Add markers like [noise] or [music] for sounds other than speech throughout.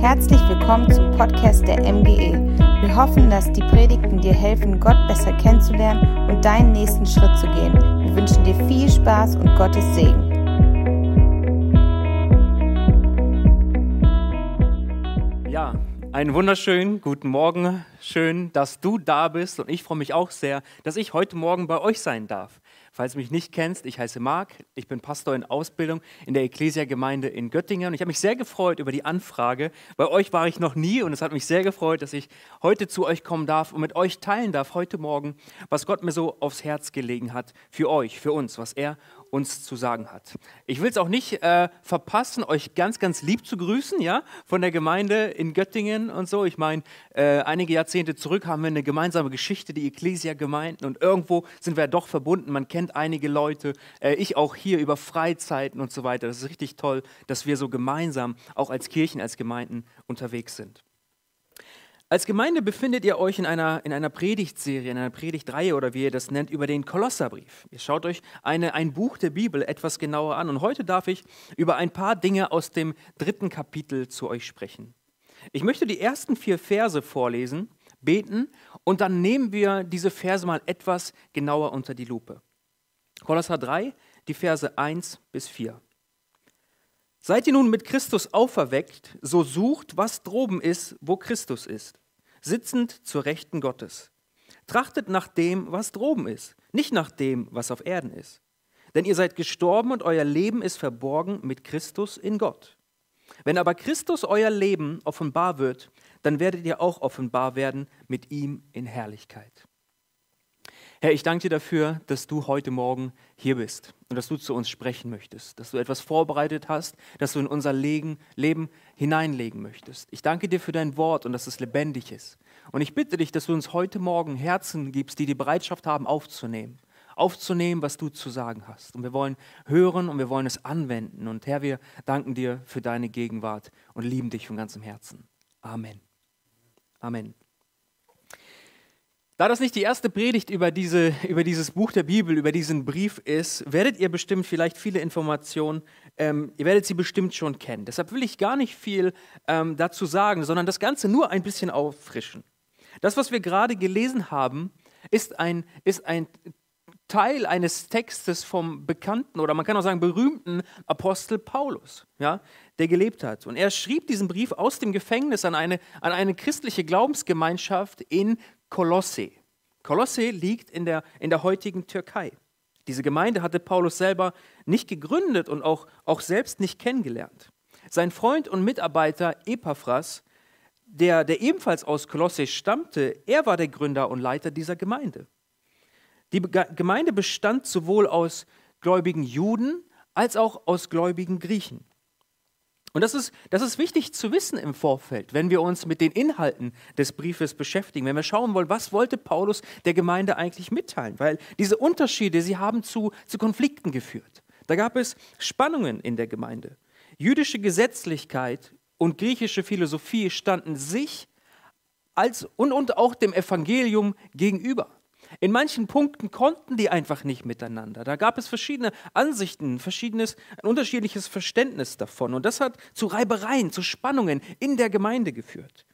Herzlich willkommen zum Podcast der MGE. Wir hoffen, dass die Predigten dir helfen, Gott besser kennenzulernen und deinen nächsten Schritt zu gehen. Wir wünschen dir viel Spaß und Gottes Segen. Ja, einen wunderschönen guten Morgen. Schön, dass du da bist und ich freue mich auch sehr, dass ich heute Morgen bei euch sein darf. Falls du mich nicht kennst, ich heiße Marc, ich bin Pastor in Ausbildung in der Ecclesia-Gemeinde in Göttingen und ich habe mich sehr gefreut über die Anfrage. Bei euch war ich noch nie und es hat mich sehr gefreut, dass ich heute zu euch kommen darf und mit euch teilen darf heute Morgen, was Gott mir so aufs Herz gelegen hat für euch, für uns, was er uns zu sagen hat. Ich will es auch nicht äh, verpassen, euch ganz, ganz lieb zu grüßen, ja, von der Gemeinde in Göttingen und so. Ich meine, äh, einige Jahrzehnte zurück haben wir eine gemeinsame Geschichte, die Ecclesia-Gemeinden und irgendwo sind wir doch verbunden. Man kennt einige Leute, äh, ich auch hier über Freizeiten und so weiter. Das ist richtig toll, dass wir so gemeinsam auch als Kirchen, als Gemeinden unterwegs sind. Als Gemeinde befindet ihr euch in einer, in einer Predigtserie, in einer Predigtreihe oder wie ihr das nennt, über den Kolosserbrief. Ihr schaut euch eine, ein Buch der Bibel etwas genauer an und heute darf ich über ein paar Dinge aus dem dritten Kapitel zu euch sprechen. Ich möchte die ersten vier Verse vorlesen, beten und dann nehmen wir diese Verse mal etwas genauer unter die Lupe. Kolosser 3, die Verse 1 bis 4. Seid ihr nun mit Christus auferweckt, so sucht, was droben ist, wo Christus ist, sitzend zur Rechten Gottes. Trachtet nach dem, was droben ist, nicht nach dem, was auf Erden ist. Denn ihr seid gestorben und euer Leben ist verborgen mit Christus in Gott. Wenn aber Christus euer Leben offenbar wird, dann werdet ihr auch offenbar werden mit ihm in Herrlichkeit. Herr, ich danke dir dafür, dass du heute Morgen hier bist und dass du zu uns sprechen möchtest, dass du etwas vorbereitet hast, dass du in unser Leben, hineinlegen möchtest. Ich danke dir für dein Wort und dass es lebendig ist. Und ich bitte dich, dass du uns heute Morgen Herzen gibst, die die Bereitschaft haben, aufzunehmen. Aufzunehmen, was du zu sagen hast. Und wir wollen hören und wir wollen es anwenden. Und Herr, wir danken dir für deine Gegenwart und lieben dich von ganzem Herzen. Amen. Amen. Da das nicht die erste Predigt über, diese, über dieses Buch der Bibel, über diesen Brief ist, werdet ihr bestimmt vielleicht viele Informationen, ähm, ihr werdet sie bestimmt schon kennen. Deshalb will ich gar nicht viel ähm, dazu sagen, sondern das Ganze nur ein bisschen auffrischen. Das, was wir gerade gelesen haben, ist ein, ist ein Teil eines Textes vom bekannten oder man kann auch sagen berühmten Apostel Paulus, ja, der gelebt hat. Und er schrieb diesen Brief aus dem Gefängnis an eine, an eine christliche Glaubensgemeinschaft in Kolosse. Kolosse liegt in der, in der heutigen Türkei. Diese Gemeinde hatte Paulus selber nicht gegründet und auch, auch selbst nicht kennengelernt. Sein Freund und Mitarbeiter Epaphras, der, der ebenfalls aus Kolosse stammte, er war der Gründer und Leiter dieser Gemeinde. Die Gemeinde bestand sowohl aus gläubigen Juden als auch aus gläubigen Griechen. Und das ist, das ist wichtig zu wissen im Vorfeld, wenn wir uns mit den Inhalten des Briefes beschäftigen, wenn wir schauen wollen, was wollte Paulus der Gemeinde eigentlich mitteilen, weil diese Unterschiede, sie haben zu, zu Konflikten geführt. Da gab es Spannungen in der Gemeinde. Jüdische Gesetzlichkeit und griechische Philosophie standen sich als, und, und auch dem Evangelium gegenüber. In manchen Punkten konnten die einfach nicht miteinander. Da gab es verschiedene Ansichten, verschiedenes, ein unterschiedliches Verständnis davon. Und das hat zu Reibereien, zu Spannungen in der Gemeinde geführt.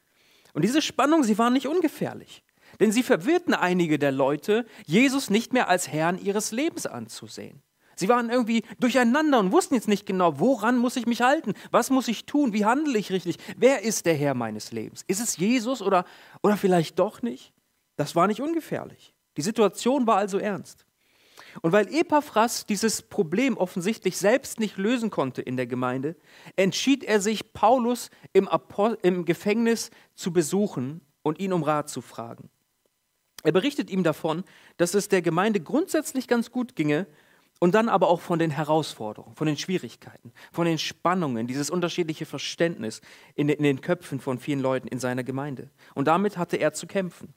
Und diese Spannungen, sie waren nicht ungefährlich. Denn sie verwirrten einige der Leute, Jesus nicht mehr als Herrn ihres Lebens anzusehen. Sie waren irgendwie durcheinander und wussten jetzt nicht genau, woran muss ich mich halten? Was muss ich tun? Wie handle ich richtig? Wer ist der Herr meines Lebens? Ist es Jesus oder, oder vielleicht doch nicht? Das war nicht ungefährlich. Die Situation war also ernst. Und weil Epaphras dieses Problem offensichtlich selbst nicht lösen konnte in der Gemeinde, entschied er sich, Paulus im, im, Gefängnis zu besuchen und ihn um Rat zu fragen. Er berichtet ihm davon, dass es der Gemeinde grundsätzlich ganz gut ginge und dann aber auch von den Herausforderungen, von den Schwierigkeiten, von den Spannungen, dieses unterschiedliche Verständnis in den Köpfen von vielen Leuten in seiner Gemeinde. Und damit hatte er zu kämpfen.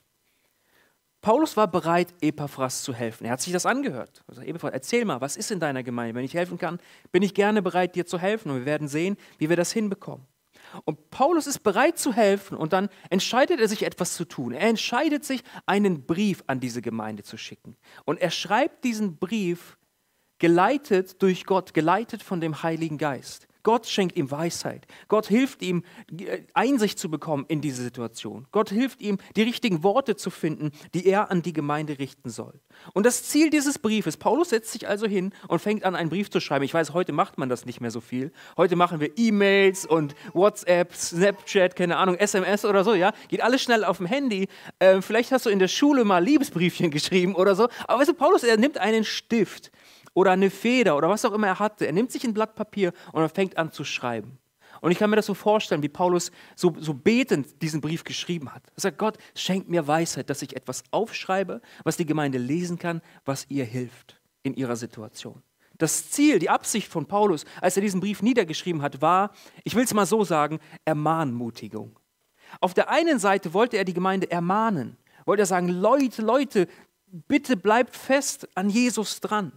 Paulus war bereit, Epaphras zu helfen. Er hat sich das angehört. Sagt, Epaphras, erzähl mal, was ist in deiner Gemeinde? Wenn ich helfen kann, bin ich gerne bereit, dir zu helfen. Und wir werden sehen, wie wir das hinbekommen. Und Paulus ist bereit zu helfen und dann entscheidet er sich etwas zu tun. Er entscheidet sich, einen Brief an diese Gemeinde zu schicken. Und er schreibt diesen Brief geleitet durch Gott, geleitet von dem Heiligen Geist. Gott schenkt ihm Weisheit. Gott hilft ihm, äh, Einsicht zu bekommen in diese Situation. Gott hilft ihm, die richtigen Worte zu finden, die er an die Gemeinde richten soll. Und das Ziel dieses Briefes, Paulus setzt sich also hin und fängt an, einen Brief zu schreiben. Ich weiß, heute macht man das nicht mehr so viel. Heute machen wir E-Mails und WhatsApp, Snapchat, keine Ahnung, SMS oder so, ja. Geht alles schnell auf dem Handy. Äh, vielleicht hast du in der Schule mal Liebesbriefchen [laughs] geschrieben oder so. Aber weißt du, Paulus, er nimmt einen Stift oder eine Feder oder was auch immer er hatte. Er nimmt sich ein Blatt Papier und er fängt an zu schreiben. Und ich kann mir das so vorstellen, wie Paulus so, so betend diesen Brief geschrieben hat. Er sagt, Gott, schenkt mir Weisheit, dass ich etwas aufschreibe, was die Gemeinde lesen kann, was ihr hilft in ihrer Situation. Das Ziel, die Absicht von Paulus, als er diesen Brief niedergeschrieben hat, war, ich will es mal so sagen, Ermahnmutigung. Auf der einen Seite wollte er die Gemeinde ermahnen, wollte er sagen, Leute, Leute, bitte bleibt fest an Jesus dran.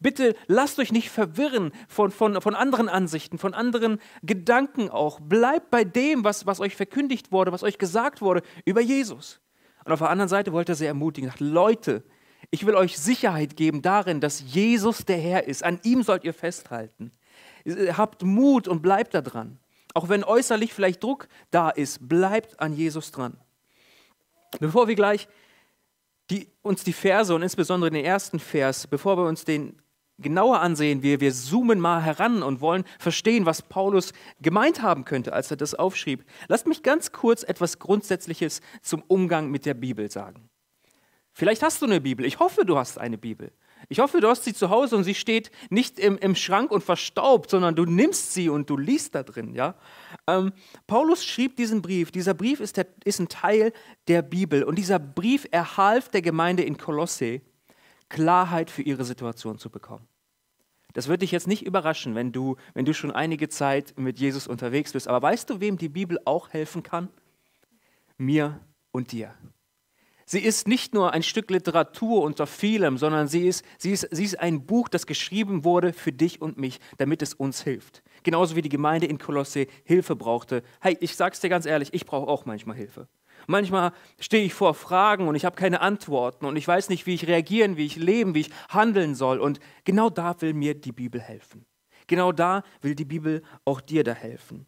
Bitte lasst euch nicht verwirren von, von, von anderen Ansichten, von anderen Gedanken auch. Bleibt bei dem, was, was euch verkündigt wurde, was euch gesagt wurde über Jesus. Und auf der anderen Seite wollte er sie ermutigen, sagt, Leute, ich will euch Sicherheit geben darin, dass Jesus der Herr ist. An ihm sollt ihr festhalten. Habt Mut und bleibt da dran. Auch wenn äußerlich vielleicht Druck da ist, bleibt an Jesus dran. Bevor wir gleich die, uns die Verse und insbesondere den ersten Vers, bevor wir uns den genauer ansehen, wir, wir zoomen mal heran und wollen verstehen, was Paulus gemeint haben könnte, als er das aufschrieb. Lasst mich ganz kurz etwas Grundsätzliches zum Umgang mit der Bibel sagen. Vielleicht hast du eine Bibel. Ich hoffe, du hast eine Bibel. Ich hoffe, du hast sie zu Hause und sie steht nicht im, im Schrank und verstaubt, sondern du nimmst sie und du liest da drin. Ja? Ähm, Paulus schrieb diesen Brief. Dieser Brief ist, der, ist ein Teil der Bibel und dieser Brief erhalf der Gemeinde in Kolosse, Klarheit für ihre Situation zu bekommen. Das wird dich jetzt nicht überraschen, wenn du, wenn du schon einige Zeit mit Jesus unterwegs bist. Aber weißt du, wem die Bibel auch helfen kann? Mir und dir. Sie ist nicht nur ein Stück Literatur unter vielem, sondern sie ist, sie, ist, sie ist ein Buch, das geschrieben wurde für dich und mich, damit es uns hilft. Genauso wie die Gemeinde in Kolosse Hilfe brauchte. Hey, ich sag's dir ganz ehrlich, ich brauche auch manchmal Hilfe. Manchmal stehe ich vor Fragen und ich habe keine Antworten und ich weiß nicht, wie ich reagieren, wie ich leben, wie ich handeln soll. Und genau da will mir die Bibel helfen. Genau da will die Bibel auch dir da helfen.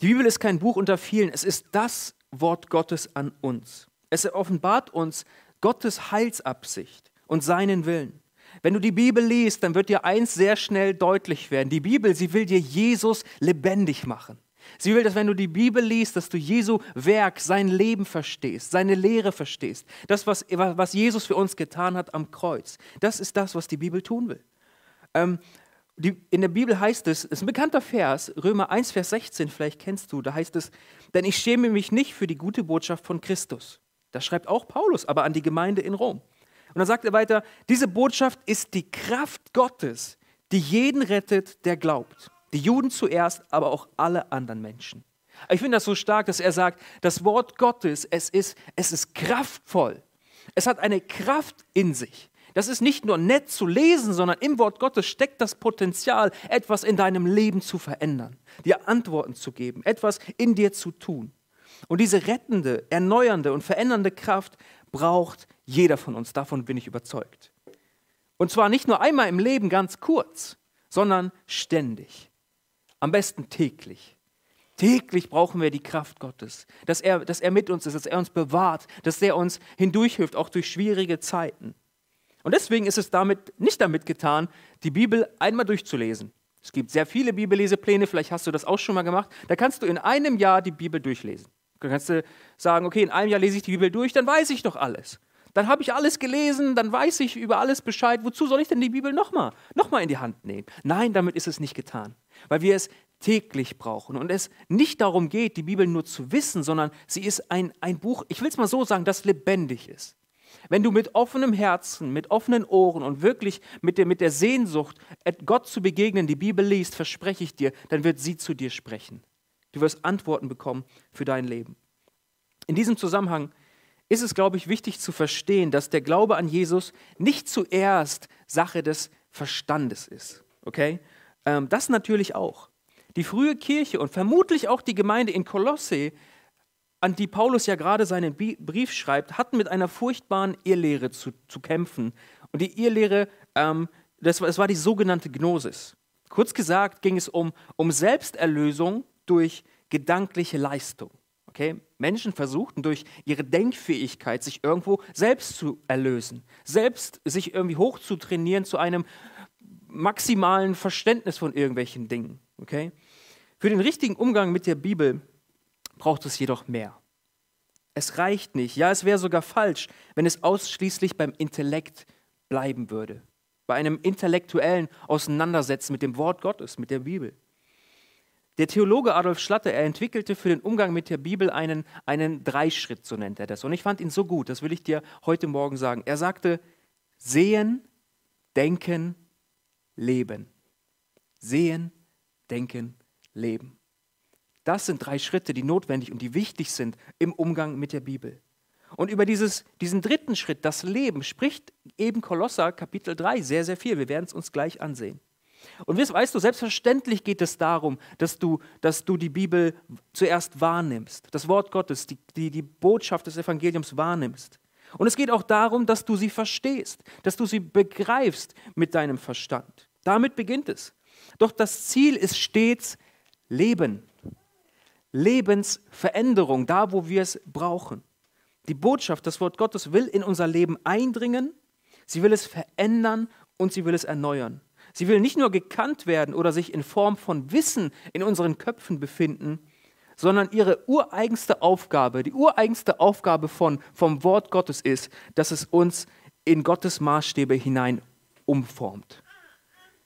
Die Bibel ist kein Buch unter vielen, es ist das Wort Gottes an uns. Es offenbart uns Gottes Heilsabsicht und seinen Willen. Wenn du die Bibel liest, dann wird dir eins sehr schnell deutlich werden. Die Bibel, sie will dir Jesus lebendig machen. Sie will, dass wenn du die Bibel liest, dass du Jesu Werk, sein Leben verstehst, seine Lehre verstehst. Das, was, was Jesus für uns getan hat am Kreuz. Das ist das, was die Bibel tun will. Ähm, die, in der Bibel heißt es, es ist ein bekannter Vers, Römer 1, Vers 16, vielleicht kennst du, da heißt es, denn ich schäme mich nicht für die gute Botschaft von Christus. Das schreibt auch Paulus, aber an die Gemeinde in Rom. Und dann sagt er weiter, diese Botschaft ist die Kraft Gottes, die jeden rettet, der glaubt. Die Juden zuerst, aber auch alle anderen Menschen. Ich finde das so stark, dass er sagt, das Wort Gottes, es ist, es ist kraftvoll. Es hat eine Kraft in sich. Das ist nicht nur nett zu lesen, sondern im Wort Gottes steckt das Potenzial, etwas in deinem Leben zu verändern, dir Antworten zu geben, etwas in dir zu tun. Und diese rettende, erneuernde und verändernde Kraft braucht jeder von uns, davon bin ich überzeugt. Und zwar nicht nur einmal im Leben ganz kurz, sondern ständig. Am besten täglich. Täglich brauchen wir die Kraft Gottes, dass er, dass er mit uns ist, dass er uns bewahrt, dass er uns hindurchhilft, auch durch schwierige Zeiten. Und deswegen ist es damit nicht damit getan, die Bibel einmal durchzulesen. Es gibt sehr viele Bibellesepläne, vielleicht hast du das auch schon mal gemacht. Da kannst du in einem Jahr die Bibel durchlesen. Dann kannst du sagen, okay, in einem Jahr lese ich die Bibel durch, dann weiß ich doch alles. Dann habe ich alles gelesen, dann weiß ich über alles Bescheid. Wozu soll ich denn die Bibel nochmal noch mal in die Hand nehmen? Nein, damit ist es nicht getan, weil wir es täglich brauchen und es nicht darum geht, die Bibel nur zu wissen, sondern sie ist ein, ein Buch, ich will es mal so sagen, das lebendig ist. Wenn du mit offenem Herzen, mit offenen Ohren und wirklich mit der, mit der Sehnsucht, Gott zu begegnen, die Bibel liest, verspreche ich dir, dann wird sie zu dir sprechen. Du wirst Antworten bekommen für dein Leben. In diesem Zusammenhang ist es, glaube ich, wichtig zu verstehen, dass der Glaube an Jesus nicht zuerst Sache des Verstandes ist. Okay? Ähm, das natürlich auch. Die frühe Kirche und vermutlich auch die Gemeinde in Kolosse an die Paulus ja gerade seinen Brief schreibt, hatten mit einer furchtbaren Irrlehre zu, zu kämpfen. Und die Irrlehre, ähm, das, war, das war die sogenannte Gnosis. Kurz gesagt ging es um, um Selbsterlösung durch gedankliche Leistung. Okay? Menschen versuchten durch ihre Denkfähigkeit, sich irgendwo selbst zu erlösen, selbst sich irgendwie hochzutrainieren zu einem maximalen Verständnis von irgendwelchen Dingen. Okay? Für den richtigen Umgang mit der Bibel braucht es jedoch mehr. Es reicht nicht, ja, es wäre sogar falsch, wenn es ausschließlich beim Intellekt bleiben würde, bei einem intellektuellen Auseinandersetzen mit dem Wort Gottes, mit der Bibel. Der Theologe Adolf Schlatter, er entwickelte für den Umgang mit der Bibel einen, einen Dreischritt, so nennt er das. Und ich fand ihn so gut, das will ich dir heute Morgen sagen. Er sagte, sehen, denken, leben. Sehen, denken, leben. Das sind drei Schritte, die notwendig und die wichtig sind im Umgang mit der Bibel. Und über dieses, diesen dritten Schritt, das Leben, spricht eben Kolosser Kapitel 3 sehr, sehr viel. Wir werden es uns gleich ansehen. Und weißt du, selbstverständlich geht es darum, dass du, dass du die Bibel zuerst wahrnimmst, das Wort Gottes, die, die, die Botschaft des Evangeliums wahrnimmst. Und es geht auch darum, dass du sie verstehst, dass du sie begreifst mit deinem Verstand. Damit beginnt es. Doch das Ziel ist stets Leben. Lebensveränderung, da wo wir es brauchen. Die Botschaft, das Wort Gottes will in unser Leben eindringen, sie will es verändern und sie will es erneuern. Sie will nicht nur gekannt werden oder sich in Form von Wissen in unseren Köpfen befinden, sondern ihre ureigenste Aufgabe, die ureigenste Aufgabe von, vom Wort Gottes ist, dass es uns in Gottes Maßstäbe hinein umformt.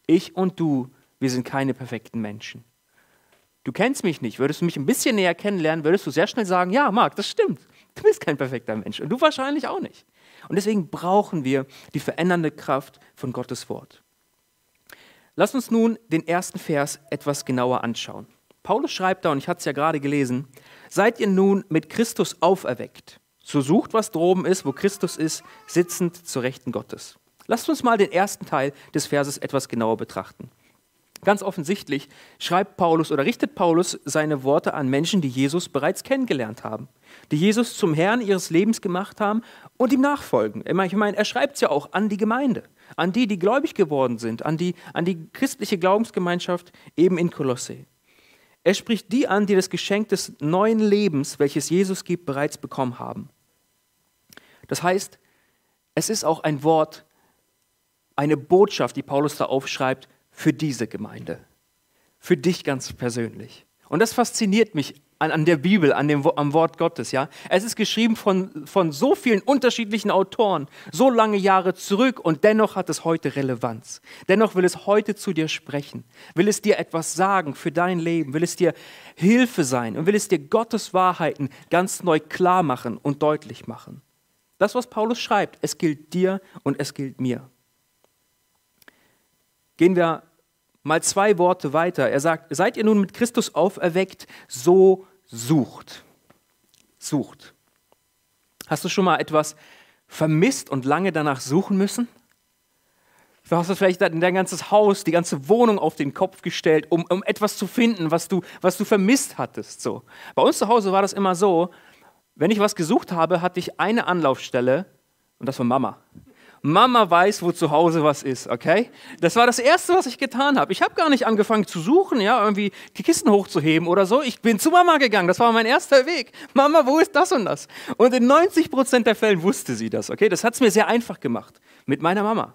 Ich und du, wir sind keine perfekten Menschen. Du kennst mich nicht. Würdest du mich ein bisschen näher kennenlernen, würdest du sehr schnell sagen, ja, Marc, das stimmt. Du bist kein perfekter Mensch und du wahrscheinlich auch nicht. Und deswegen brauchen wir die verändernde Kraft von Gottes Wort. Lass uns nun den ersten Vers etwas genauer anschauen. Paulus schreibt da, und ich hatte es ja gerade gelesen, seid ihr nun mit Christus auferweckt. So sucht, was droben ist, wo Christus ist, sitzend zur Rechten Gottes. Lasst uns mal den ersten Teil des Verses etwas genauer betrachten. Ganz offensichtlich schreibt Paulus oder richtet Paulus seine Worte an Menschen, die Jesus bereits kennengelernt haben, die Jesus zum Herrn ihres Lebens gemacht haben und ihm nachfolgen. Ich meine, er schreibt es ja auch an die Gemeinde, an die, die gläubig geworden sind, an die, an die christliche Glaubensgemeinschaft eben in Kolosse. Er spricht die an, die das Geschenk des neuen Lebens, welches Jesus gibt, bereits bekommen haben. Das heißt, es ist auch ein Wort, eine Botschaft, die Paulus da aufschreibt, für diese Gemeinde, für dich ganz persönlich. Und das fasziniert mich an, an der Bibel, an dem, am Wort Gottes. Ja? Es ist geschrieben von, von so vielen unterschiedlichen Autoren, so lange Jahre zurück und dennoch hat es heute Relevanz. Dennoch will es heute zu dir sprechen, will es dir etwas sagen für dein Leben, will es dir Hilfe sein und will es dir Gottes Wahrheiten ganz neu klar machen und deutlich machen. Das, was Paulus schreibt, es gilt dir und es gilt mir. Gehen wir mal zwei Worte weiter. Er sagt, seid ihr nun mit Christus auferweckt, so sucht. Sucht. Hast du schon mal etwas vermisst und lange danach suchen müssen? Du hast vielleicht dein ganzes Haus, die ganze Wohnung auf den Kopf gestellt, um, um etwas zu finden, was du, was du vermisst hattest. So. Bei uns zu Hause war das immer so, wenn ich was gesucht habe, hatte ich eine Anlaufstelle und das war Mama. Mama weiß, wo zu Hause was ist, okay? Das war das Erste, was ich getan habe. Ich habe gar nicht angefangen zu suchen, ja, irgendwie die Kisten hochzuheben oder so. Ich bin zu Mama gegangen, das war mein erster Weg. Mama, wo ist das und das? Und in 90 Prozent der Fällen wusste sie das, okay? Das hat es mir sehr einfach gemacht mit meiner Mama.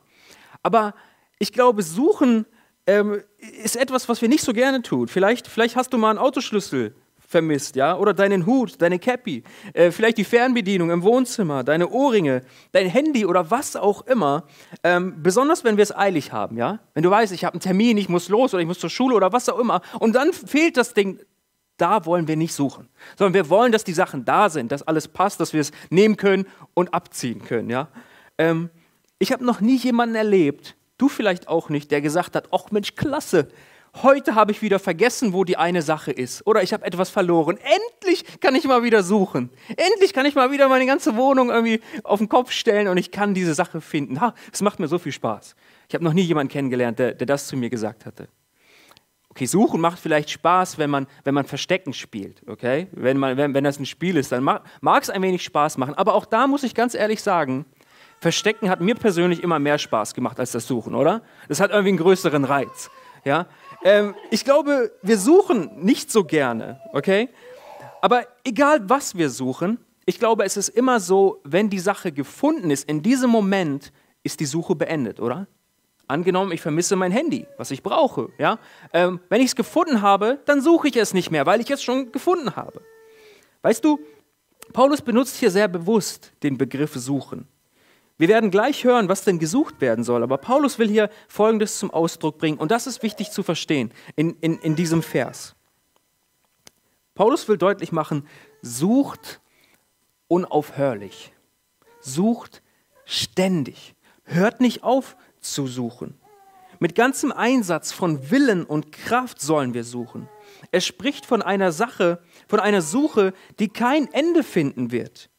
Aber ich glaube, suchen ähm, ist etwas, was wir nicht so gerne tun. Vielleicht, vielleicht hast du mal einen Autoschlüssel vermisst, ja, oder deinen Hut, deine Cappy, äh, vielleicht die Fernbedienung im Wohnzimmer, deine Ohrringe, dein Handy oder was auch immer. Ähm, besonders wenn wir es eilig haben, ja. Wenn du weißt, ich habe einen Termin, ich muss los oder ich muss zur Schule oder was auch immer, und dann fehlt das Ding. Da wollen wir nicht suchen, sondern wir wollen, dass die Sachen da sind, dass alles passt, dass wir es nehmen können und abziehen können, ja. Ähm, ich habe noch nie jemanden erlebt, du vielleicht auch nicht, der gesagt hat, ach Mensch, klasse, heute habe ich wieder vergessen, wo die eine Sache ist. Oder ich habe etwas verloren. Endlich kann ich mal wieder suchen. Endlich kann ich mal wieder meine ganze Wohnung irgendwie auf den Kopf stellen und ich kann diese Sache finden. Es macht mir so viel Spaß. Ich habe noch nie jemanden kennengelernt, der, der das zu mir gesagt hatte. Okay, suchen macht vielleicht Spaß, wenn man, wenn man Verstecken spielt, okay? Wenn, man, wenn, wenn das ein Spiel ist, dann mag es ein wenig Spaß machen. Aber auch da muss ich ganz ehrlich sagen, Verstecken hat mir persönlich immer mehr Spaß gemacht als das Suchen, oder? Das hat irgendwie einen größeren Reiz, ja? Ähm, ich glaube, wir suchen nicht so gerne, okay? Aber egal, was wir suchen, ich glaube, es ist immer so, wenn die Sache gefunden ist, in diesem Moment ist die Suche beendet, oder? Angenommen, ich vermisse mein Handy, was ich brauche. Ja? Ähm, wenn ich es gefunden habe, dann suche ich es nicht mehr, weil ich es schon gefunden habe. Weißt du, Paulus benutzt hier sehr bewusst den Begriff suchen. Wir werden gleich hören, was denn gesucht werden soll, aber Paulus will hier Folgendes zum Ausdruck bringen und das ist wichtig zu verstehen in, in, in diesem Vers. Paulus will deutlich machen, sucht unaufhörlich, sucht ständig, hört nicht auf zu suchen. Mit ganzem Einsatz von Willen und Kraft sollen wir suchen. Er spricht von einer Sache, von einer Suche, die kein Ende finden wird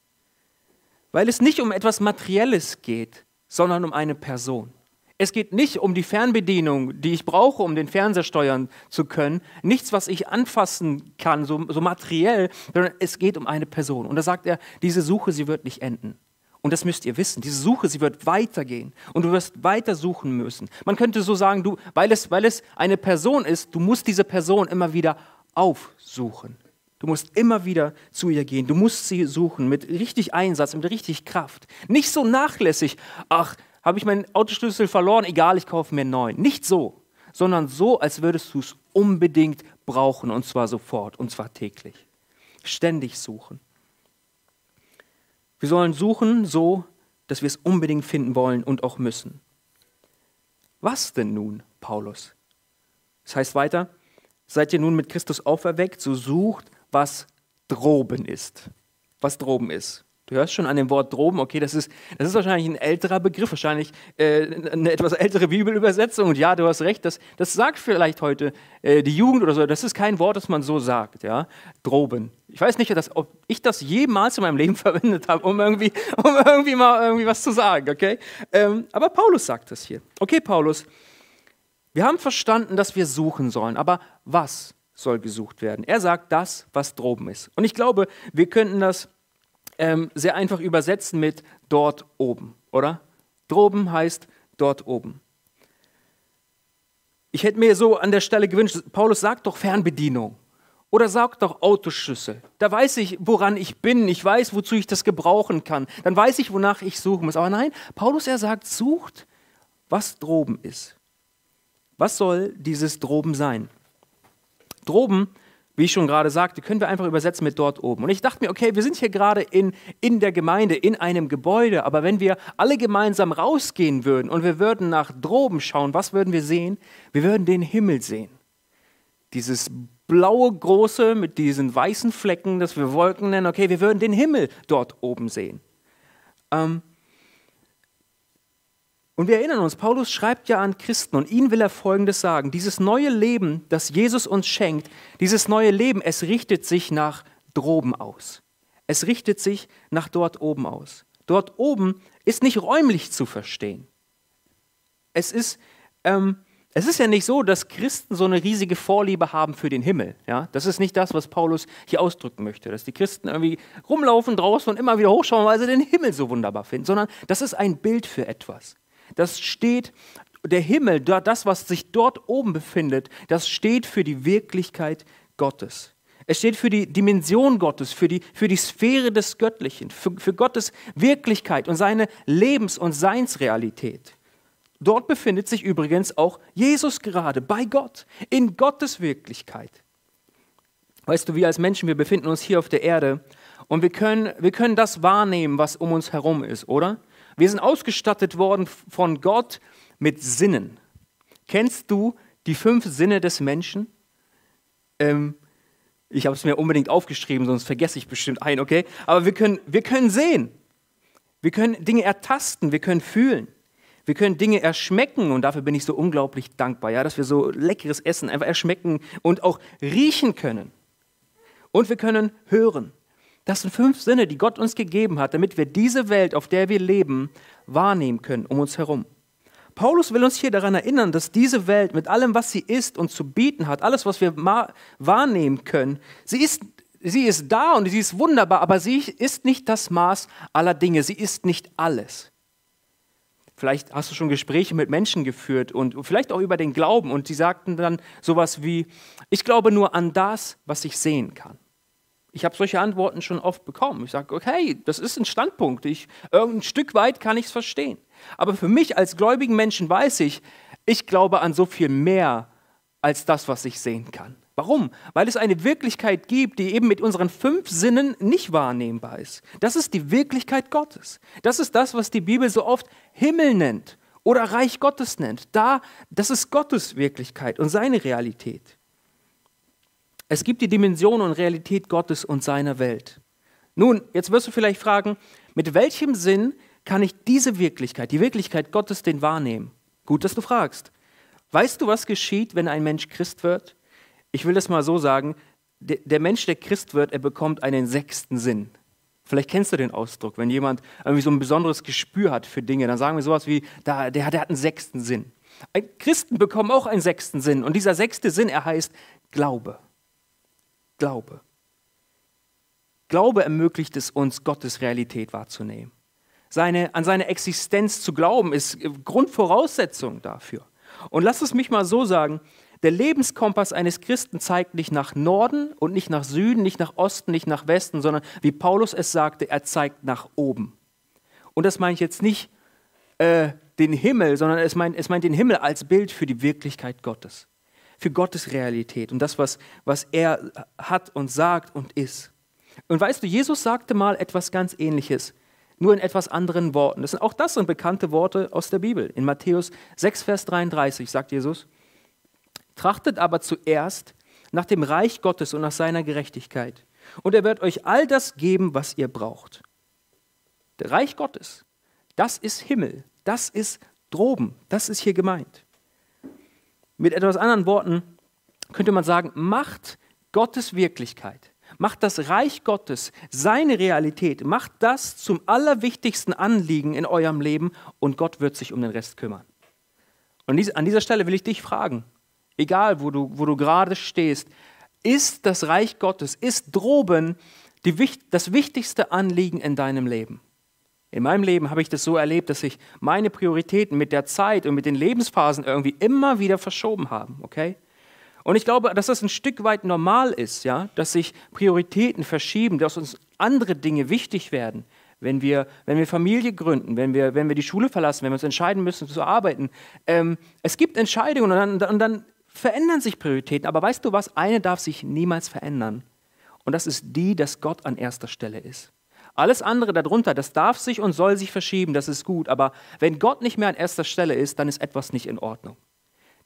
weil es nicht um etwas Materielles geht, sondern um eine Person. Es geht nicht um die Fernbedienung, die ich brauche, um den Fernseher steuern zu können. Nichts, was ich anfassen kann, so, so materiell, sondern es geht um eine Person. Und da sagt er, diese Suche, sie wird nicht enden. Und das müsst ihr wissen. Diese Suche, sie wird weitergehen. Und du wirst weiter suchen müssen. Man könnte so sagen, du, weil, es, weil es eine Person ist, du musst diese Person immer wieder aufsuchen. Du musst immer wieder zu ihr gehen. Du musst sie suchen mit richtig Einsatz, mit richtig Kraft. Nicht so nachlässig, ach, habe ich meinen Autoschlüssel verloren, egal, ich kaufe mir einen neuen. Nicht so, sondern so, als würdest du es unbedingt brauchen und zwar sofort und zwar täglich. Ständig suchen. Wir sollen suchen so, dass wir es unbedingt finden wollen und auch müssen. Was denn nun, Paulus? Das heißt weiter, seid ihr nun mit Christus auferweckt, so sucht was droben ist. Was droben ist. Du hörst schon an dem Wort droben, okay, das ist, das ist wahrscheinlich ein älterer Begriff, wahrscheinlich äh, eine etwas ältere Bibelübersetzung. Und ja, du hast recht, das, das sagt vielleicht heute äh, die Jugend oder so. Das ist kein Wort, das man so sagt, ja. Droben. Ich weiß nicht, dass, ob ich das jemals in meinem Leben [laughs] verwendet habe, um irgendwie, um irgendwie mal irgendwie was zu sagen, okay. Ähm, aber Paulus sagt das hier. Okay, Paulus, wir haben verstanden, dass wir suchen sollen, aber was? Soll gesucht werden. Er sagt das, was droben ist. Und ich glaube, wir könnten das ähm, sehr einfach übersetzen mit dort oben, oder? Droben heißt dort oben. Ich hätte mir so an der Stelle gewünscht, Paulus sagt doch Fernbedienung oder sagt doch Autoschlüssel. Da weiß ich, woran ich bin. Ich weiß, wozu ich das gebrauchen kann. Dann weiß ich, wonach ich suchen muss. Aber nein, Paulus, er sagt, sucht, was droben ist. Was soll dieses droben sein? Droben, wie ich schon gerade sagte, können wir einfach übersetzen mit dort oben. Und ich dachte mir, okay, wir sind hier gerade in, in der Gemeinde, in einem Gebäude, aber wenn wir alle gemeinsam rausgehen würden und wir würden nach droben schauen, was würden wir sehen? Wir würden den Himmel sehen. Dieses blaue große mit diesen weißen Flecken, das wir Wolken nennen, okay, wir würden den Himmel dort oben sehen. Ähm, und wir erinnern uns, Paulus schreibt ja an Christen und ihnen will er Folgendes sagen. Dieses neue Leben, das Jesus uns schenkt, dieses neue Leben, es richtet sich nach droben aus. Es richtet sich nach dort oben aus. Dort oben ist nicht räumlich zu verstehen. Es ist, ähm, es ist ja nicht so, dass Christen so eine riesige Vorliebe haben für den Himmel. Ja? Das ist nicht das, was Paulus hier ausdrücken möchte, dass die Christen irgendwie rumlaufen draußen und immer wieder hochschauen, weil sie den Himmel so wunderbar finden, sondern das ist ein Bild für etwas. Das steht, der Himmel, das, was sich dort oben befindet, das steht für die Wirklichkeit Gottes. Es steht für die Dimension Gottes, für die, für die Sphäre des Göttlichen, für, für Gottes Wirklichkeit und seine Lebens- und Seinsrealität. Dort befindet sich übrigens auch Jesus gerade, bei Gott, in Gottes Wirklichkeit. Weißt du, wir als Menschen, wir befinden uns hier auf der Erde und wir können, wir können das wahrnehmen, was um uns herum ist, oder? Wir sind ausgestattet worden von Gott mit Sinnen. Kennst du die fünf Sinne des Menschen? Ähm, ich habe es mir unbedingt aufgeschrieben, sonst vergesse ich bestimmt einen, okay? Aber wir können, wir können sehen. Wir können Dinge ertasten, wir können fühlen. Wir können Dinge erschmecken und dafür bin ich so unglaublich dankbar, ja, dass wir so leckeres Essen einfach erschmecken und auch riechen können. Und wir können hören. Das sind fünf Sinne, die Gott uns gegeben hat, damit wir diese Welt, auf der wir leben, wahrnehmen können um uns herum. Paulus will uns hier daran erinnern, dass diese Welt mit allem, was sie ist und zu bieten hat, alles, was wir wahrnehmen können, sie ist, sie ist da und sie ist wunderbar, aber sie ist nicht das Maß aller Dinge, sie ist nicht alles. Vielleicht hast du schon Gespräche mit Menschen geführt und vielleicht auch über den Glauben und die sagten dann sowas wie, ich glaube nur an das, was ich sehen kann. Ich habe solche Antworten schon oft bekommen. Ich sage, okay, das ist ein Standpunkt. Ich, ein Stück weit kann ich es verstehen. Aber für mich als gläubigen Menschen weiß ich, ich glaube an so viel mehr als das, was ich sehen kann. Warum? Weil es eine Wirklichkeit gibt, die eben mit unseren fünf Sinnen nicht wahrnehmbar ist. Das ist die Wirklichkeit Gottes. Das ist das, was die Bibel so oft Himmel nennt oder Reich Gottes nennt. Da, das ist Gottes Wirklichkeit und seine Realität. Es gibt die Dimension und Realität Gottes und seiner Welt. Nun, jetzt wirst du vielleicht fragen, mit welchem Sinn kann ich diese Wirklichkeit, die Wirklichkeit Gottes, denn wahrnehmen? Gut, dass du fragst. Weißt du, was geschieht, wenn ein Mensch Christ wird? Ich will das mal so sagen, der, Mensch, der Christ wird, er bekommt einen sechsten Sinn. Vielleicht kennst du den Ausdruck, wenn jemand irgendwie so ein besonderes Gespür hat für Dinge, dann sagen wir sowas wie, der hat einen sechsten Sinn. Christen bekommen auch einen sechsten Sinn und dieser sechste Sinn, er heißt Glaube. Glaube. Glaube ermöglicht es uns, Gottes Realität wahrzunehmen. Seine, an seine Existenz zu glauben, ist Grundvoraussetzung dafür. Und lass es mich mal so sagen, der Lebenskompass eines Christen zeigt nicht nach Norden und nicht nach Süden, nicht nach Osten, nicht nach Westen, sondern wie Paulus es sagte, er zeigt nach oben. Und das meine ich jetzt nicht äh, den Himmel, sondern es meint, es meint den Himmel als Bild für die Wirklichkeit Gottes, für Gottes Realität und das, was, was er hat und sagt und ist. Und weißt du, Jesus sagte mal etwas ganz Ähnliches, nur in etwas anderen Worten. Das sind, auch das sind bekannte Worte aus der Bibel. In Matthäus 6, Vers 33 sagt Jesus, Trachtet aber zuerst nach dem Reich Gottes und nach seiner Gerechtigkeit. Und er wird euch all das geben, was ihr braucht. Der Reich Gottes, das ist Himmel, das ist droben, das ist hier gemeint. Mit etwas anderen Worten könnte man sagen, macht Gottes Wirklichkeit, macht das Reich Gottes, seine Realität, macht das zum allerwichtigsten Anliegen in eurem Leben und Gott wird sich um den Rest kümmern. Und an dieser Stelle will ich dich fragen, egal wo du, wo du gerade stehst, ist das Reich Gottes, ist droben die, das wichtigste Anliegen in deinem Leben. In meinem Leben habe ich das so erlebt, dass sich meine Prioritäten mit der Zeit und mit den Lebensphasen irgendwie immer wieder verschoben haben, okay? Und ich glaube, dass das ein Stück weit normal ist, ja, dass sich Prioritäten verschieben, dass uns andere Dinge wichtig werden, wenn wir, wenn wir Familie gründen, wenn wir, wenn wir die Schule verlassen, wenn wir uns entscheiden müssen zu arbeiten. Ähm, es gibt Entscheidungen und dann, und dann verändern sich Prioritäten, aber weißt du was? Eine darf sich niemals verändern. Und das ist die, dass Gott an erster Stelle ist. Alles andere darunter, das darf sich und soll sich verschieben, das ist gut. Aber wenn Gott nicht mehr an erster Stelle ist, dann ist etwas nicht in Ordnung.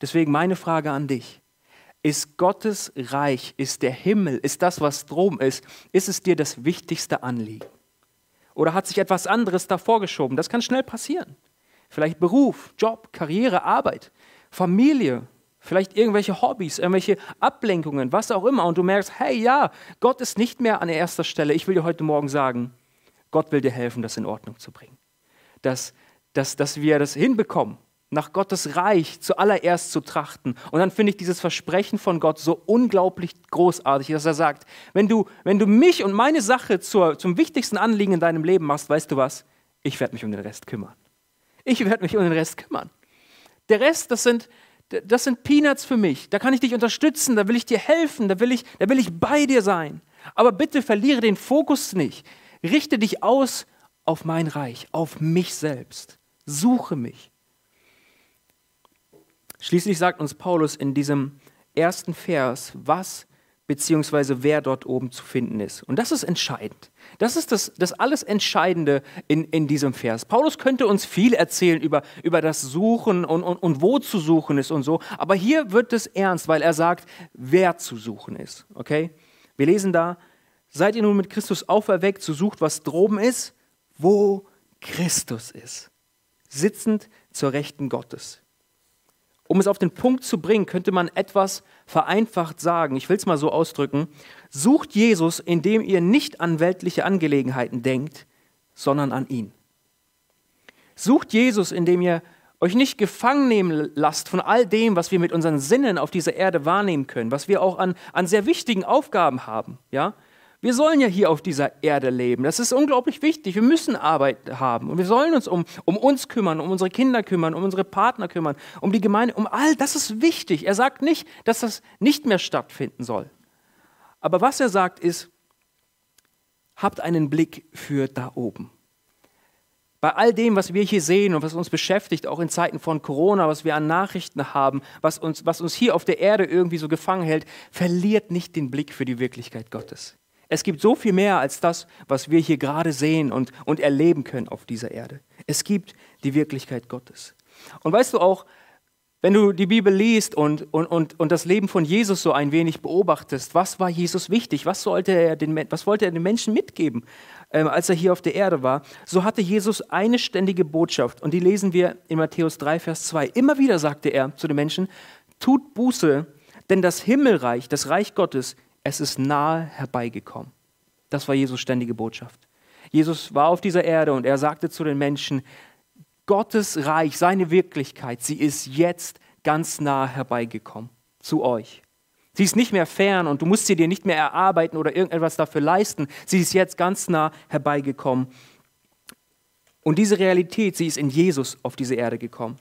Deswegen meine Frage an dich. Ist Gottes Reich, ist der Himmel, ist das, was drum ist, ist es dir das wichtigste Anliegen? Oder hat sich etwas anderes davor geschoben? Das kann schnell passieren. Vielleicht Beruf, Job, Karriere, Arbeit, Familie, vielleicht irgendwelche Hobbys, irgendwelche Ablenkungen, was auch immer. Und du merkst, hey ja, Gott ist nicht mehr an erster Stelle. Ich will dir heute Morgen sagen, Gott will dir helfen, das in Ordnung zu bringen. Dass, dass, dass wir das hinbekommen, nach Gottes Reich zuallererst zu trachten. Und dann finde ich dieses Versprechen von Gott so unglaublich großartig, dass er sagt, wenn du, wenn du mich und meine Sache zur, zum wichtigsten Anliegen in deinem Leben machst, weißt du was? Ich werde mich um den Rest kümmern. Ich werde mich um den Rest kümmern. Der Rest, das sind, das sind Peanuts für mich. Da kann ich dich unterstützen, da will ich dir helfen, da will ich, da will ich bei dir sein. Aber bitte verliere den Fokus nicht. Richte dich aus auf mein Reich, auf mich selbst. Suche mich. Schließlich sagt uns Paulus in diesem ersten Vers, was beziehungsweise wer dort oben zu finden ist. Und das ist entscheidend. Das ist das, das alles Entscheidende in, in diesem Vers. Paulus könnte uns viel erzählen über, über das Suchen und, und, und wo zu suchen ist und so, aber hier wird es ernst, weil er sagt, wer zu suchen ist. Okay? Wir lesen da, seid ihr nun mit Christus auferweckt, so sucht, was droben ist, wo Christus ist, sitzend zur Rechten Gottes. Um es auf den Punkt zu bringen, könnte man etwas vereinfacht sagen, ich will es mal so ausdrücken, sucht Jesus, indem ihr nicht an weltliche Angelegenheiten denkt, sondern an ihn. Sucht Jesus, indem ihr euch nicht gefangen nehmen lasst von all dem, was wir mit unseren Sinnen auf dieser Erde wahrnehmen können, was wir auch an, an sehr wichtigen Aufgaben haben. Ja? Wir sollen ja hier auf dieser Erde leben. Das ist unglaublich wichtig. Wir müssen Arbeit haben und wir sollen uns um, um uns kümmern, um unsere Kinder kümmern, um unsere Partner kümmern, um die Gemeinde, um all das ist wichtig. Er sagt nicht, dass das nicht mehr stattfinden soll. Aber was er sagt ist, habt einen Blick für da oben. Bei all dem, was wir hier sehen und was uns beschäftigt, auch in Zeiten von Corona, was wir an Nachrichten haben, was uns, was uns hier auf der Erde irgendwie so gefangen hält, verliert nicht den Blick für die Wirklichkeit Gottes. Es gibt so viel mehr als das, was wir hier gerade sehen und, und erleben können auf dieser Erde. Es gibt die Wirklichkeit Gottes. Und weißt du auch, wenn du die Bibel liest und, und, und, und das Leben von Jesus so ein wenig beobachtest, was war Jesus wichtig? Was, sollte er den, was wollte er den Menschen mitgeben, ähm, als er hier auf der Erde war? So hatte Jesus eine ständige Botschaft und die lesen wir in Matthäus 3, Vers 2. Immer wieder sagte er zu den Menschen, tut Buße, denn das Himmelreich, das Reich Gottes, es ist nahe herbeigekommen. Das war Jesus ständige Botschaft. Jesus war auf dieser Erde und er sagte zu den Menschen, Gottes Reich, seine Wirklichkeit, sie ist jetzt ganz nah herbeigekommen zu euch. Sie ist nicht mehr fern und du musst sie dir nicht mehr erarbeiten oder irgendetwas dafür leisten. Sie ist jetzt ganz nah herbeigekommen. Und diese Realität, sie ist in Jesus auf diese Erde gekommen.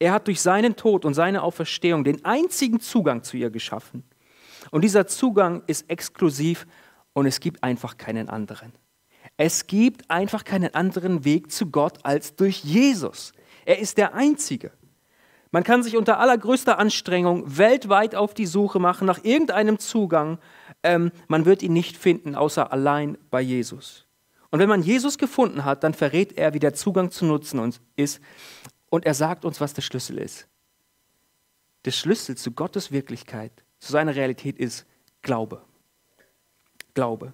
Er hat durch seinen Tod und seine Auferstehung den einzigen Zugang zu ihr geschaffen. Und dieser Zugang ist exklusiv und es gibt einfach keinen anderen. Es gibt einfach keinen anderen Weg zu Gott als durch Jesus. Er ist der Einzige. Man kann sich unter allergrößter Anstrengung weltweit auf die Suche machen nach irgendeinem Zugang. Ähm, man wird ihn nicht finden, außer allein bei Jesus. Und wenn man Jesus gefunden hat, dann verrät er, wie der Zugang zu nutzen ist. Und er sagt uns, was der Schlüssel ist. Der Schlüssel zu Gottes Wirklichkeit, zu seiner Realität ist Glaube. Glaube.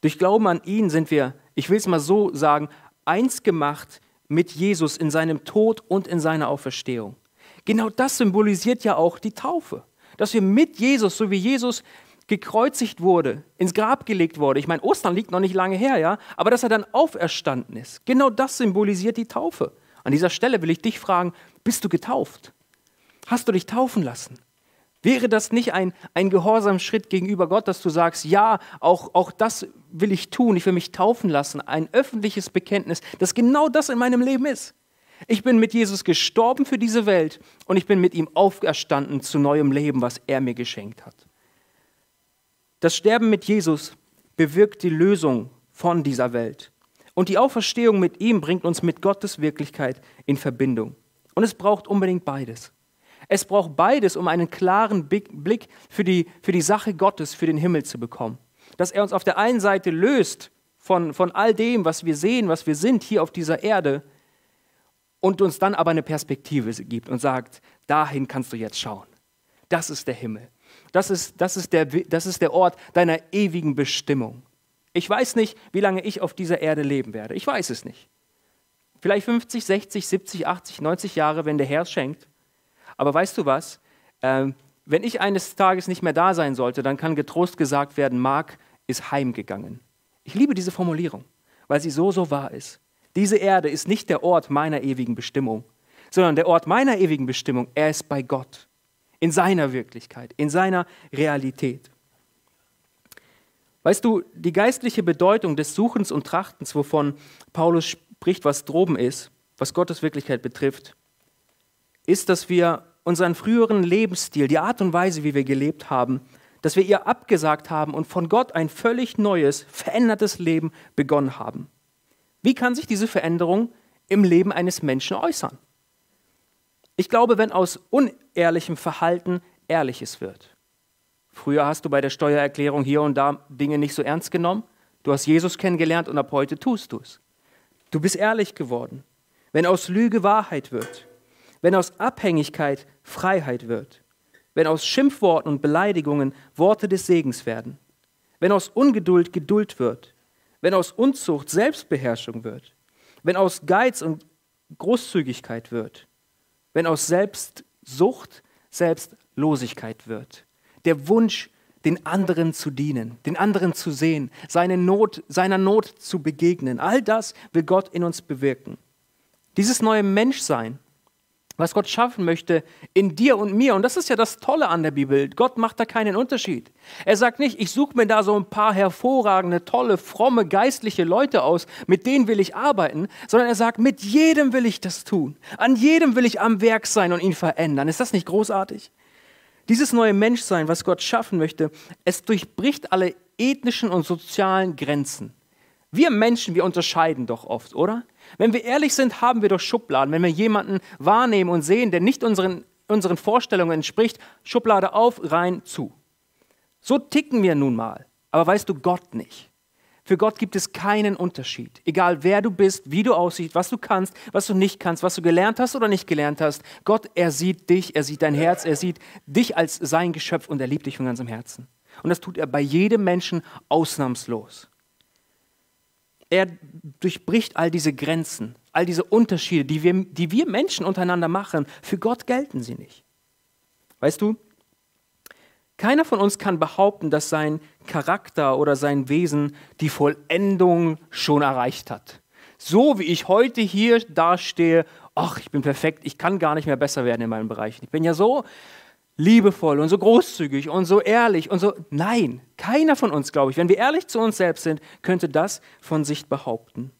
Durch Glauben an ihn sind wir, ich will es mal so sagen, eins gemacht mit Jesus in seinem Tod und in seiner Auferstehung. Genau das symbolisiert ja auch die Taufe. Dass wir mit Jesus, so wie Jesus gekreuzigt wurde, ins Grab gelegt wurde. Ich meine, Ostern liegt noch nicht lange her, ja, aber dass er dann auferstanden ist. Genau das symbolisiert die Taufe. An dieser Stelle will ich dich fragen, bist du getauft? Hast du dich taufen lassen? Wäre das nicht ein, ein gehorsamer Schritt gegenüber Gott, dass du sagst, ja, auch, auch das will ich tun, ich will mich taufen lassen, ein öffentliches Bekenntnis, dass genau das in meinem Leben ist. Ich bin mit Jesus gestorben für diese Welt und ich bin mit ihm auferstanden zu neuem Leben, was er mir geschenkt hat. Das Sterben mit Jesus bewirkt die Lösung von dieser Welt. Und die Auferstehung mit ihm bringt uns mit Gottes Wirklichkeit in Verbindung. Und es braucht unbedingt beides. Es braucht beides, um einen klaren Blick für die, für die Sache Gottes, für den Himmel zu bekommen. Dass er uns auf der einen Seite löst von, von all dem, was wir sehen, was wir sind hier auf dieser Erde, und uns dann aber eine Perspektive gibt und sagt, dahin kannst du jetzt schauen. Das ist der Himmel. Das ist, das ist, der, das ist der Ort deiner ewigen Bestimmung. Ich weiß nicht, wie lange ich auf dieser Erde leben werde. Ich weiß es nicht. Vielleicht 50, 60, 70, 80, 90 Jahre, wenn der Herr es schenkt. Aber weißt du was? Ähm, wenn ich eines Tages nicht mehr da sein sollte, dann kann getrost gesagt werden, Mark ist heimgegangen. Ich liebe diese Formulierung, weil sie so, so wahr ist. Diese Erde ist nicht der Ort meiner ewigen Bestimmung, sondern der Ort meiner ewigen Bestimmung, er ist bei Gott, in seiner Wirklichkeit, in seiner Realität. Weißt du, die geistliche Bedeutung des Suchens und Trachtens, wovon Paulus spricht, was droben ist, was Gottes Wirklichkeit betrifft, ist, dass wir unseren früheren Lebensstil, die Art und Weise, wie wir gelebt haben, dass wir ihr abgesagt haben und von Gott ein völlig neues, verändertes Leben begonnen haben. Wie kann sich diese Veränderung im Leben eines Menschen äußern? Ich glaube, wenn aus unehrlichem Verhalten Ehrliches wird. Früher hast du bei der Steuererklärung hier und da Dinge nicht so ernst genommen. Du hast Jesus kennengelernt und ab heute tust du es. Du bist ehrlich geworden. Wenn aus Lüge Wahrheit wird, wenn aus Abhängigkeit Freiheit wird, wenn aus Schimpfworten und Beleidigungen Worte des Segens werden, wenn aus Ungeduld Geduld wird, wenn aus Unzucht Selbstbeherrschung wird, wenn aus Geiz und Großzügigkeit wird, wenn aus Selbstsucht Selbstlosigkeit wird. Der Wunsch, den anderen zu dienen, den anderen zu sehen, seine Not, seiner Not zu begegnen, all das will Gott in uns bewirken. Dieses neue Menschsein was Gott schaffen möchte in dir und mir. Und das ist ja das Tolle an der Bibel. Gott macht da keinen Unterschied. Er sagt nicht, ich suche mir da so ein paar hervorragende, tolle, fromme, geistliche Leute aus, mit denen will ich arbeiten, sondern er sagt, mit jedem will ich das tun. An jedem will ich am Werk sein und ihn verändern. Ist das nicht großartig? Dieses neue Menschsein, was Gott schaffen möchte, es durchbricht alle ethnischen und sozialen Grenzen. Wir Menschen, wir unterscheiden doch oft, oder? Wenn wir ehrlich sind, haben wir doch Schubladen. Wenn wir jemanden wahrnehmen und sehen, der nicht unseren, unseren Vorstellungen entspricht, Schublade auf, rein, zu. So ticken wir nun mal. Aber weißt du Gott nicht? Für Gott gibt es keinen Unterschied. Egal wer du bist, wie du aussiehst, was du kannst, was du nicht kannst, was du gelernt hast oder nicht gelernt hast. Gott, er sieht dich, er sieht dein Herz, er sieht dich als sein Geschöpf und er liebt dich von ganzem Herzen. Und das tut er bei jedem Menschen ausnahmslos er durchbricht all diese Grenzen, all diese Unterschiede, die wir, die wir Menschen untereinander machen. Für Gott gelten sie nicht. Weißt du, keiner von uns kann behaupten, dass sein Charakter oder sein Wesen die Vollendung schon erreicht hat. So wie ich heute hier dastehe, ach, ich bin perfekt, ich kann gar nicht mehr besser werden in meinem Bereich. Ich bin ja so liebevoll und so großzügig und so ehrlich und so. Nein, keiner von uns, glaube ich, wenn wir ehrlich zu uns selbst sind, könnte das von sich behaupten.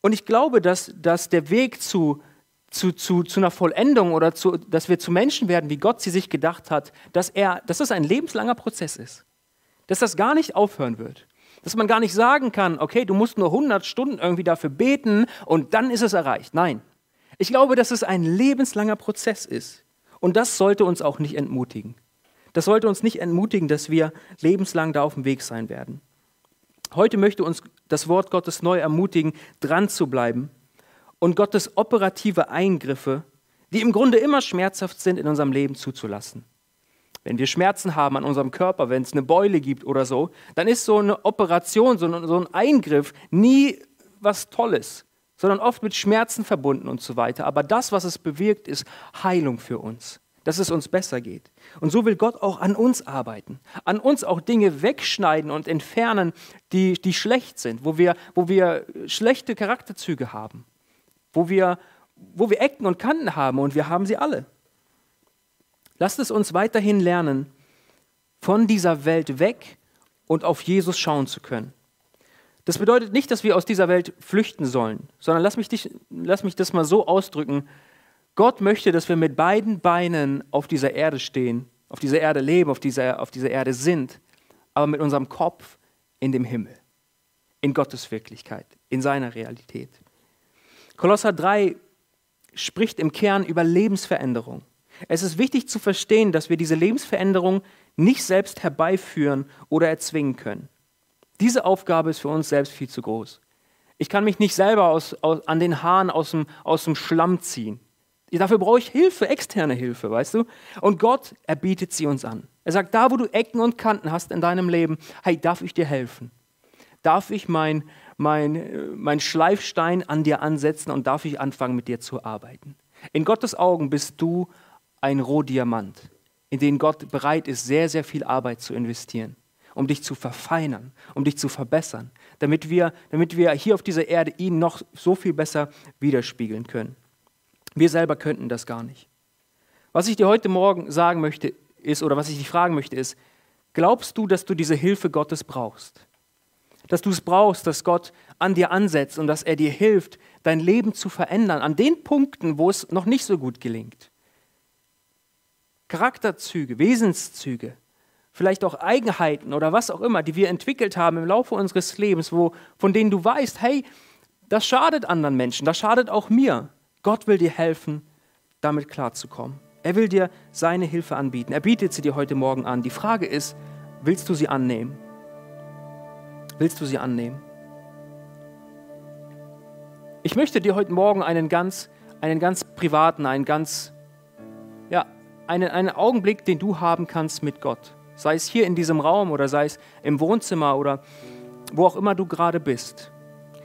Und ich glaube, dass, dass der Weg zu, zu, zu, zu einer Vollendung oder zu, dass wir zu Menschen werden, wie Gott sie sich gedacht hat, dass, er, dass das ein lebenslanger Prozess ist. Dass das gar nicht aufhören wird. Dass man gar nicht sagen kann, okay, du musst nur 100 Stunden irgendwie dafür beten und dann ist es erreicht. Nein. Ich glaube, dass es ein lebenslanger Prozess ist. Und das sollte uns auch nicht entmutigen. Das sollte uns nicht entmutigen, dass wir lebenslang da auf dem Weg sein werden. Heute möchte uns das Wort Gottes neu ermutigen, dran zu bleiben und Gottes operative Eingriffe, die im Grunde immer schmerzhaft sind, in unserem Leben zuzulassen. Wenn wir Schmerzen haben an unserem Körper, wenn es eine Beule gibt oder so, dann ist so eine Operation, so ein Eingriff nie was Tolles sondern oft mit Schmerzen verbunden und so weiter. Aber das, was es bewirkt, ist Heilung für uns, dass es uns besser geht. Und so will Gott auch an uns arbeiten, an uns auch Dinge wegschneiden und entfernen, die, die schlecht sind, wo wir, wo wir schlechte Charakterzüge haben, wo wir, wo wir Ecken und Kanten haben und wir haben sie alle. Lasst es uns weiterhin lernen, von dieser Welt weg und auf Jesus schauen zu können. Das bedeutet nicht, dass wir aus dieser Welt flüchten sollen, sondern lass mich, dich, lass mich das mal so ausdrücken. Gott möchte, dass wir mit beiden Beinen auf dieser Erde stehen, auf dieser Erde leben, auf dieser, auf dieser Erde sind, aber mit unserem Kopf in dem Himmel, in Gottes Wirklichkeit, in seiner Realität. Kolosser 3 spricht im Kern über Lebensveränderung. Es ist wichtig zu verstehen, dass wir diese Lebensveränderung nicht selbst herbeiführen oder erzwingen können. Diese Aufgabe ist für uns selbst viel zu groß. Ich kann mich nicht selber aus, aus, an den Haaren aus dem, aus dem Schlamm ziehen. Dafür brauche ich Hilfe, externe Hilfe, weißt du? Und Gott, er bietet sie uns an. Er sagt, da wo du Ecken und Kanten hast in deinem Leben, hey, darf ich dir helfen? Darf ich mein, mein, mein Schleifstein an dir ansetzen und darf ich anfangen, mit dir zu arbeiten? In Gottes Augen bist du ein Rohdiamant, in den Gott bereit ist, sehr, sehr viel Arbeit zu investieren um dich zu verfeinern, um dich zu verbessern, damit wir, damit wir hier auf dieser Erde ihn noch so viel besser widerspiegeln können. Wir selber könnten das gar nicht. Was ich dir heute Morgen sagen möchte, ist, oder was ich dich fragen möchte, ist, glaubst du, dass du diese Hilfe Gottes brauchst? Dass du es brauchst, dass Gott an dir ansetzt und dass er dir hilft, dein Leben zu verändern, an den Punkten, wo es noch nicht so gut gelingt. Charakterzüge, Wesenszüge, vielleicht auch Eigenheiten oder was auch immer, die wir entwickelt haben im Laufe unseres Lebens, wo, von denen du weißt, hey, das schadet anderen Menschen, das schadet auch mir. Gott will dir helfen, damit klarzukommen. Er will dir seine Hilfe anbieten. Er bietet sie dir heute Morgen an. Die Frage ist, willst du sie annehmen? Willst du sie annehmen? Ich möchte dir heute Morgen einen ganz, einen ganz privaten, einen ganz, ja, einen, einen Augenblick, den du haben kannst mit Gott sei es hier in diesem Raum oder sei es im Wohnzimmer oder wo auch immer du gerade bist.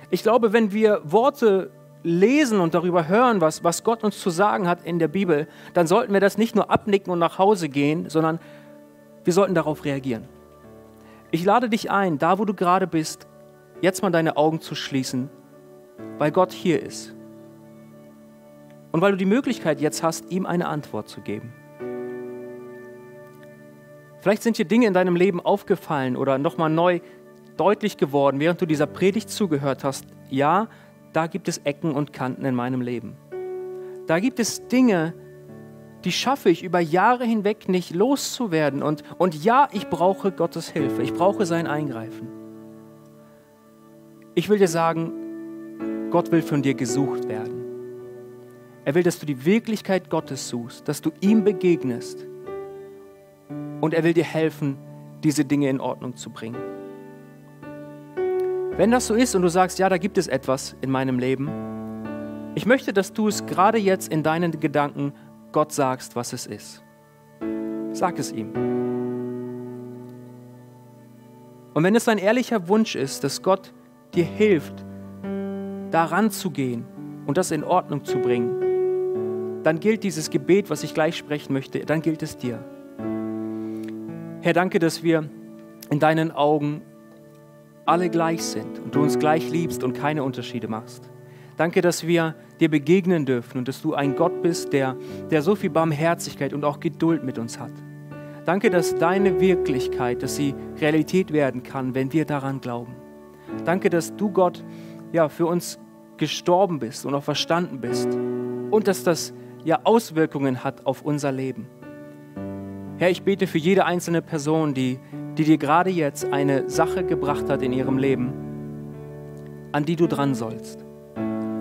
Ich glaube, wenn wir Worte lesen und darüber hören, was, was Gott uns zu sagen hat in der Bibel, dann sollten wir das nicht nur abnicken und nach Hause gehen, sondern wir sollten darauf reagieren. Ich lade dich ein, da wo du gerade bist, jetzt mal deine Augen zu schließen, weil Gott hier ist. und weil du die Möglichkeit jetzt hast, ihm eine Antwort zu geben. Vielleicht sind dir Dinge in deinem Leben aufgefallen oder nochmal neu deutlich geworden, während du dieser Predigt zugehört hast. Ja, da gibt es Ecken und Kanten in meinem Leben. Da gibt es Dinge, die schaffe ich über Jahre hinweg nicht loszuwerden. Und, und ja, ich brauche Gottes Hilfe, ich brauche sein Eingreifen. Ich will dir sagen, Gott will von dir gesucht werden. Er will, dass du die Wirklichkeit Gottes suchst, dass du ihm begegnest. Und er will dir helfen, diese Dinge in Ordnung zu bringen. Wenn das so ist und du sagst, ja, da gibt es etwas in meinem Leben, ich möchte, dass du es gerade jetzt in deinen Gedanken Gott sagst, was es ist. Sag es ihm. Und wenn es ein ehrlicher Wunsch ist, dass Gott dir hilft, daran zu gehen und das in Ordnung zu bringen, dann gilt dieses Gebet, was ich gleich sprechen möchte, dann gilt es dir. Herr, danke, dass wir in deinen Augen alle gleich sind und du uns gleich liebst und keine Unterschiede machst. Danke, dass wir dir begegnen dürfen und dass du ein Gott bist, der, der so viel Barmherzigkeit und auch Geduld mit uns hat. Danke, dass deine Wirklichkeit, dass sie Realität werden kann, wenn wir daran glauben. Danke, dass du Gott ja für uns gestorben bist und auch verstanden bist und dass das ja Auswirkungen hat auf unser Leben. Herr, ich bete für jede einzelne Person, die, die dir gerade jetzt eine Sache gebracht hat in ihrem Leben, an die du dran sollst.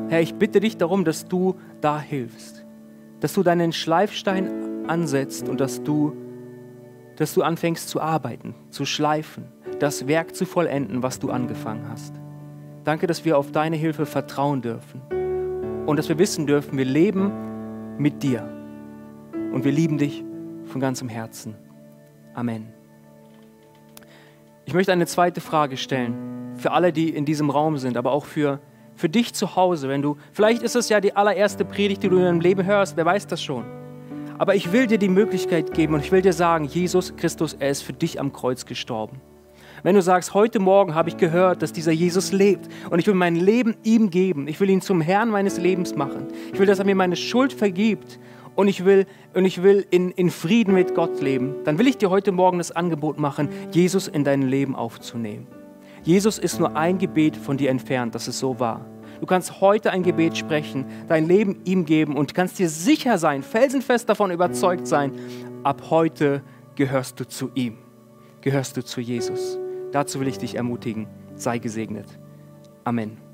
Herr, ich bitte dich darum, dass du da hilfst, dass du deinen Schleifstein ansetzt und dass du, dass du anfängst zu arbeiten, zu schleifen, das Werk zu vollenden, was du angefangen hast. Danke, dass wir auf deine Hilfe vertrauen dürfen und dass wir wissen dürfen, wir leben mit dir und wir lieben dich von ganzem Herzen. Amen. Ich möchte eine zweite Frage stellen für alle, die in diesem Raum sind, aber auch für für dich zu Hause, wenn du, vielleicht ist es ja die allererste Predigt, die du in deinem Leben hörst, wer weiß das schon. Aber ich will dir die Möglichkeit geben und ich will dir sagen, Jesus Christus, er ist für dich am Kreuz gestorben. Wenn du sagst, heute Morgen habe ich gehört, dass dieser Jesus lebt und ich will mein Leben ihm geben, ich will ihn zum Herrn meines Lebens machen, ich will, dass er mir meine Schuld vergibt und ich will, und ich will in, in Frieden mit Gott leben, dann will ich dir heute Morgen das Angebot machen, Jesus in dein Leben aufzunehmen. Jesus ist nur ein Gebet von dir entfernt, dass es so war. Du kannst heute ein Gebet sprechen, dein Leben ihm geben und kannst dir sicher sein, felsenfest davon überzeugt sein, ab heute gehörst du zu ihm, gehörst du zu Jesus. Dazu will ich dich ermutigen. Sei gesegnet. Amen.